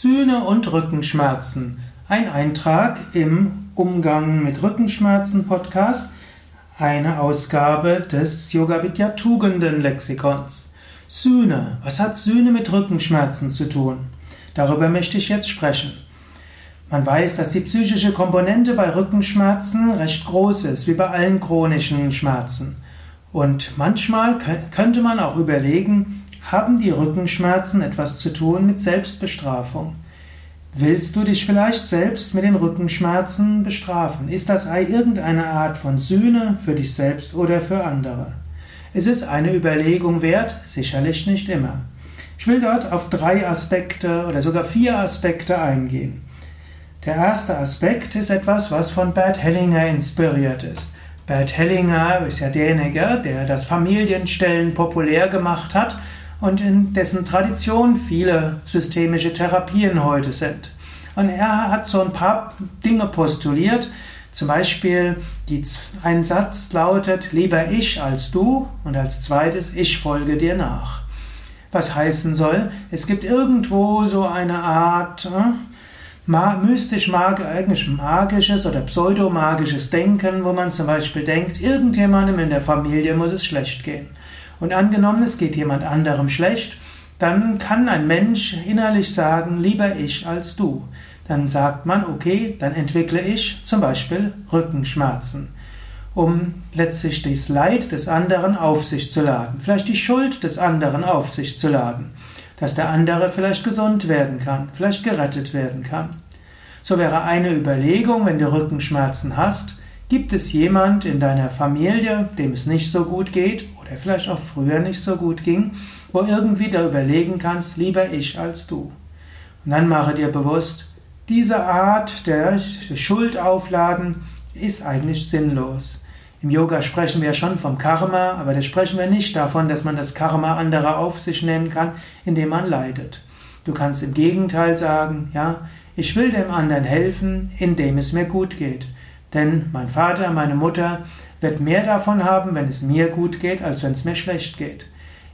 Sühne und Rückenschmerzen. Ein Eintrag im Umgang mit Rückenschmerzen Podcast, eine Ausgabe des Yoga Vidya Tugenden Lexikons. Sühne. Was hat Sühne mit Rückenschmerzen zu tun? Darüber möchte ich jetzt sprechen. Man weiß, dass die psychische Komponente bei Rückenschmerzen recht groß ist, wie bei allen chronischen Schmerzen. Und manchmal könnte man auch überlegen, haben die Rückenschmerzen etwas zu tun mit Selbstbestrafung? Willst du dich vielleicht selbst mit den Rückenschmerzen bestrafen? Ist das irgendeine Art von Sühne für dich selbst oder für andere? Es ist eine Überlegung wert, sicherlich nicht immer. Ich will dort auf drei Aspekte oder sogar vier Aspekte eingehen. Der erste Aspekt ist etwas, was von Bert Hellinger inspiriert ist. Bert Hellinger ist ja derjenige, der das Familienstellen populär gemacht hat und in dessen Tradition viele systemische Therapien heute sind. Und er hat so ein paar Dinge postuliert. Zum Beispiel die, ein Satz lautet, lieber ich als du und als zweites, ich folge dir nach. Was heißen soll, es gibt irgendwo so eine Art äh, mystisch eigentlich magisches oder pseudomagisches Denken, wo man zum Beispiel denkt, irgendjemandem in der Familie muss es schlecht gehen. Und angenommen, es geht jemand anderem schlecht, dann kann ein Mensch innerlich sagen, lieber ich als du. Dann sagt man, okay, dann entwickle ich zum Beispiel Rückenschmerzen, um letztlich das Leid des anderen auf sich zu laden, vielleicht die Schuld des anderen auf sich zu laden, dass der andere vielleicht gesund werden kann, vielleicht gerettet werden kann. So wäre eine Überlegung, wenn du Rückenschmerzen hast, gibt es jemand in deiner Familie, dem es nicht so gut geht der vielleicht auch früher nicht so gut ging, wo irgendwie da überlegen kannst, lieber ich als du. Und dann mache dir bewusst, diese Art der Schuld aufladen ist eigentlich sinnlos. Im Yoga sprechen wir schon vom Karma, aber da sprechen wir nicht davon, dass man das Karma anderer auf sich nehmen kann, indem man leidet. Du kannst im Gegenteil sagen, ja, ich will dem anderen helfen, indem es mir gut geht. Denn mein Vater, meine Mutter wird mehr davon haben, wenn es mir gut geht, als wenn es mir schlecht geht.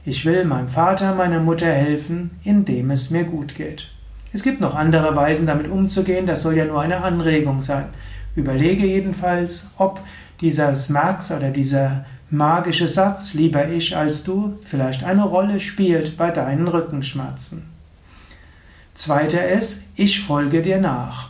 Ich will meinem Vater, meiner Mutter helfen, indem es mir gut geht. Es gibt noch andere Weisen, damit umzugehen, das soll ja nur eine Anregung sein. Überlege jedenfalls, ob dieser Max oder dieser magische Satz, lieber ich als du, vielleicht eine Rolle spielt bei deinen Rückenschmerzen. Zweiter ist, ich folge dir nach.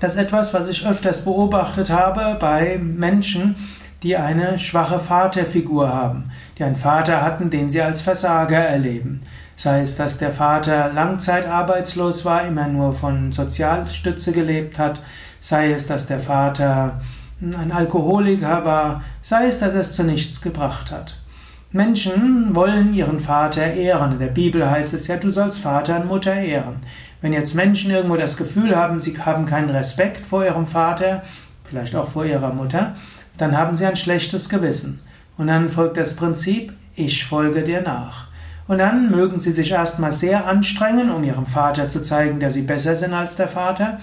Das ist etwas, was ich öfters beobachtet habe bei Menschen, die eine schwache Vaterfigur haben, die einen Vater hatten, den sie als Versager erleben. Sei es, dass der Vater langzeitarbeitslos war, immer nur von Sozialstütze gelebt hat, sei es, dass der Vater ein Alkoholiker war, sei es, dass er es zu nichts gebracht hat. Menschen wollen ihren Vater ehren. In der Bibel heißt es ja, du sollst Vater und Mutter ehren. Wenn jetzt Menschen irgendwo das Gefühl haben, sie haben keinen Respekt vor ihrem Vater, vielleicht auch vor ihrer Mutter, dann haben sie ein schlechtes Gewissen. Und dann folgt das Prinzip, ich folge dir nach. Und dann mögen sie sich erstmal sehr anstrengen, um ihrem Vater zu zeigen, dass sie besser sind als der Vater,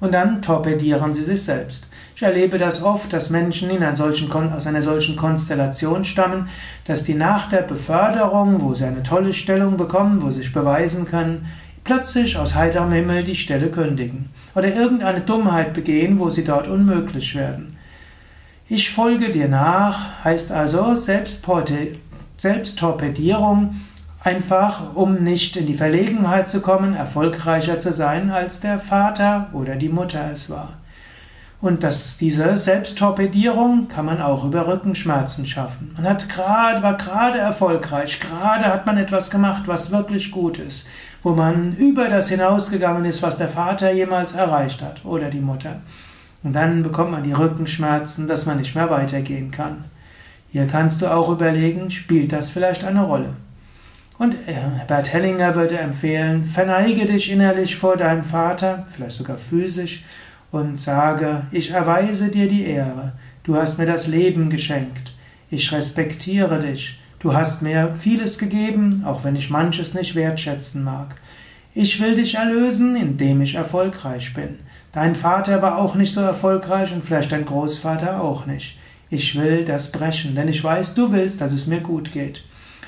und dann torpedieren sie sich selbst. Ich erlebe das oft, dass Menschen in einer solchen, aus einer solchen Konstellation stammen, dass die nach der Beförderung, wo sie eine tolle Stellung bekommen, wo sie sich beweisen können, plötzlich aus heiterem Himmel die Stelle kündigen oder irgendeine Dummheit begehen, wo sie dort unmöglich werden. Ich folge dir nach heißt also Selbsttorpedierung, einfach um nicht in die Verlegenheit zu kommen, erfolgreicher zu sein, als der Vater oder die Mutter es war. Und dass diese Selbsttorpedierung kann man auch über Rückenschmerzen schaffen. Man hat gerade, war gerade erfolgreich, gerade hat man etwas gemacht, was wirklich gut ist, wo man über das hinausgegangen ist, was der Vater jemals erreicht hat oder die Mutter. Und dann bekommt man die Rückenschmerzen, dass man nicht mehr weitergehen kann. Hier kannst du auch überlegen, spielt das vielleicht eine Rolle? Und äh, Bert Hellinger würde empfehlen, verneige dich innerlich vor deinem Vater, vielleicht sogar physisch, und sage, ich erweise dir die Ehre, du hast mir das Leben geschenkt, ich respektiere dich, du hast mir vieles gegeben, auch wenn ich manches nicht wertschätzen mag. Ich will dich erlösen, indem ich erfolgreich bin. Dein Vater war auch nicht so erfolgreich und vielleicht dein Großvater auch nicht. Ich will das brechen, denn ich weiß, du willst, dass es mir gut geht.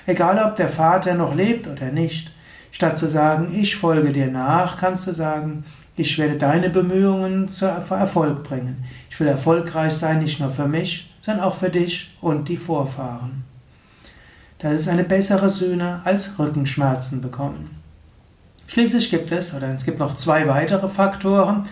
Egal ob der Vater noch lebt oder nicht. Statt zu sagen, ich folge dir nach, kannst du sagen, ich werde deine Bemühungen zu Erfolg bringen. Ich will erfolgreich sein, nicht nur für mich, sondern auch für dich und die Vorfahren. Das ist eine bessere Sühne als Rückenschmerzen bekommen. Schließlich gibt es, oder es gibt noch zwei weitere Faktoren.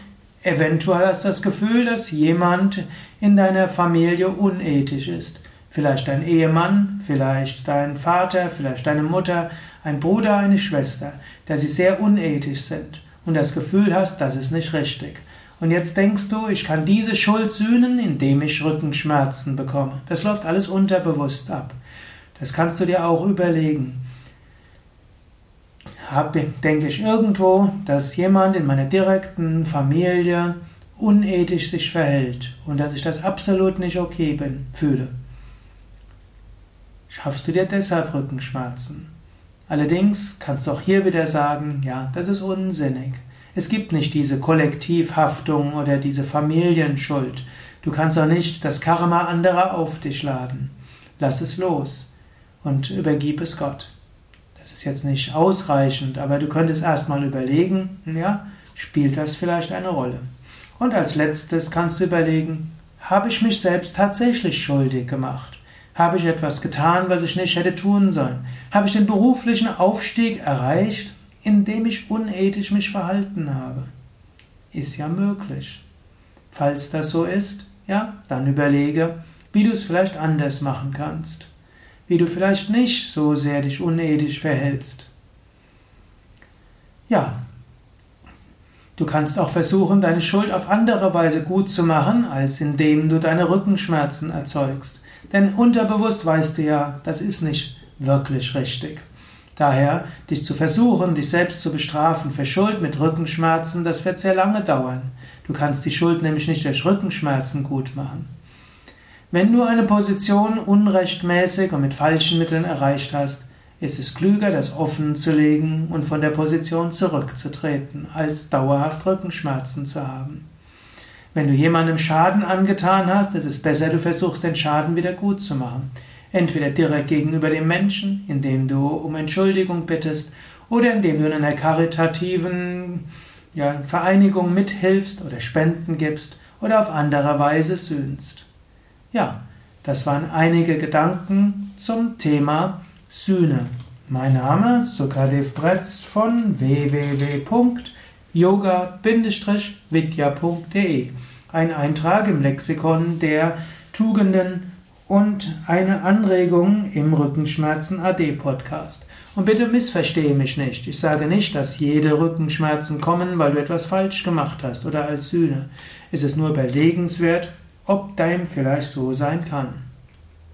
Eventuell hast du das Gefühl, dass jemand in deiner Familie unethisch ist. Vielleicht dein Ehemann, vielleicht dein Vater, vielleicht deine Mutter, ein Bruder, eine Schwester, dass sie sehr unethisch sind und das Gefühl hast, das ist nicht richtig. Und jetzt denkst du, ich kann diese Schuld sühnen, indem ich Rückenschmerzen bekomme. Das läuft alles unterbewusst ab. Das kannst du dir auch überlegen. Hab, denke ich irgendwo, dass jemand in meiner direkten Familie unethisch sich verhält und dass ich das absolut nicht okay bin, fühle. Schaffst du dir deshalb Rückenschmerzen? Allerdings kannst du auch hier wieder sagen, ja, das ist unsinnig. Es gibt nicht diese Kollektivhaftung oder diese Familienschuld. Du kannst auch nicht das Karma anderer auf dich laden. Lass es los und übergib es Gott. Das ist jetzt nicht ausreichend, aber du könntest erstmal überlegen, ja, spielt das vielleicht eine Rolle? Und als letztes kannst du überlegen, habe ich mich selbst tatsächlich schuldig gemacht? Habe ich etwas getan, was ich nicht hätte tun sollen? Habe ich den beruflichen Aufstieg erreicht, indem ich unethisch mich verhalten habe? Ist ja möglich. Falls das so ist, ja, dann überlege, wie du es vielleicht anders machen kannst. Wie du vielleicht nicht so sehr dich unethisch verhältst. Ja, Du kannst auch versuchen, deine Schuld auf andere Weise gut zu machen, als indem du deine Rückenschmerzen erzeugst. Denn unterbewusst weißt du ja, das ist nicht wirklich richtig. Daher, dich zu versuchen, dich selbst zu bestrafen für Schuld mit Rückenschmerzen, das wird sehr lange dauern. Du kannst die Schuld nämlich nicht durch Rückenschmerzen gut machen. Wenn du eine Position unrechtmäßig und mit falschen Mitteln erreicht hast, ist es klüger, das offen zu legen und von der Position zurückzutreten, als dauerhaft Rückenschmerzen zu haben. Wenn du jemandem Schaden angetan hast, ist es besser, du versuchst den Schaden wieder gut zu machen. Entweder direkt gegenüber dem Menschen, indem du um Entschuldigung bittest, oder indem du in einer karitativen ja, Vereinigung mithilfst oder Spenden gibst oder auf andere Weise sühnst. Ja, das waren einige Gedanken zum Thema Sühne. Mein Name Sukadev Bretz von www.yoga-vidya.de ein Eintrag im Lexikon der Tugenden und eine Anregung im Rückenschmerzen AD Podcast. Und bitte missverstehe mich nicht. Ich sage nicht, dass jede Rückenschmerzen kommen, weil du etwas falsch gemacht hast oder als Sühne. Es ist nur überlegenswert, ob dein vielleicht so sein kann.